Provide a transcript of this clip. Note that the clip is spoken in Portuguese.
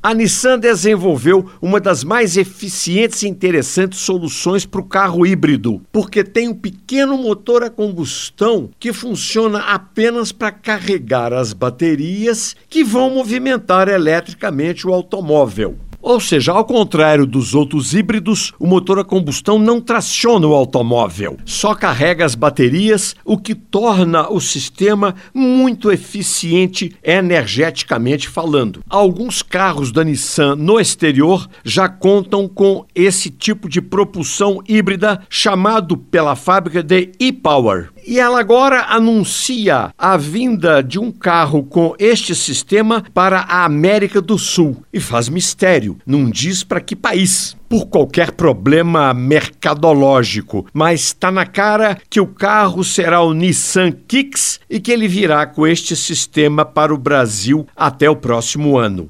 A Nissan desenvolveu uma das mais eficientes e interessantes soluções para o carro híbrido, porque tem um pequeno motor a combustão que funciona apenas para carregar as baterias que vão movimentar eletricamente o automóvel. Ou seja, ao contrário dos outros híbridos, o motor a combustão não traciona o automóvel, só carrega as baterias, o que torna o sistema muito eficiente energeticamente falando. Alguns carros da Nissan no exterior já contam com esse tipo de propulsão híbrida chamado pela fábrica de e-Power. E ela agora anuncia a vinda de um carro com este sistema para a América do Sul. E faz mistério, não diz para que país. Por qualquer problema mercadológico, mas está na cara que o carro será o Nissan Kicks e que ele virá com este sistema para o Brasil até o próximo ano.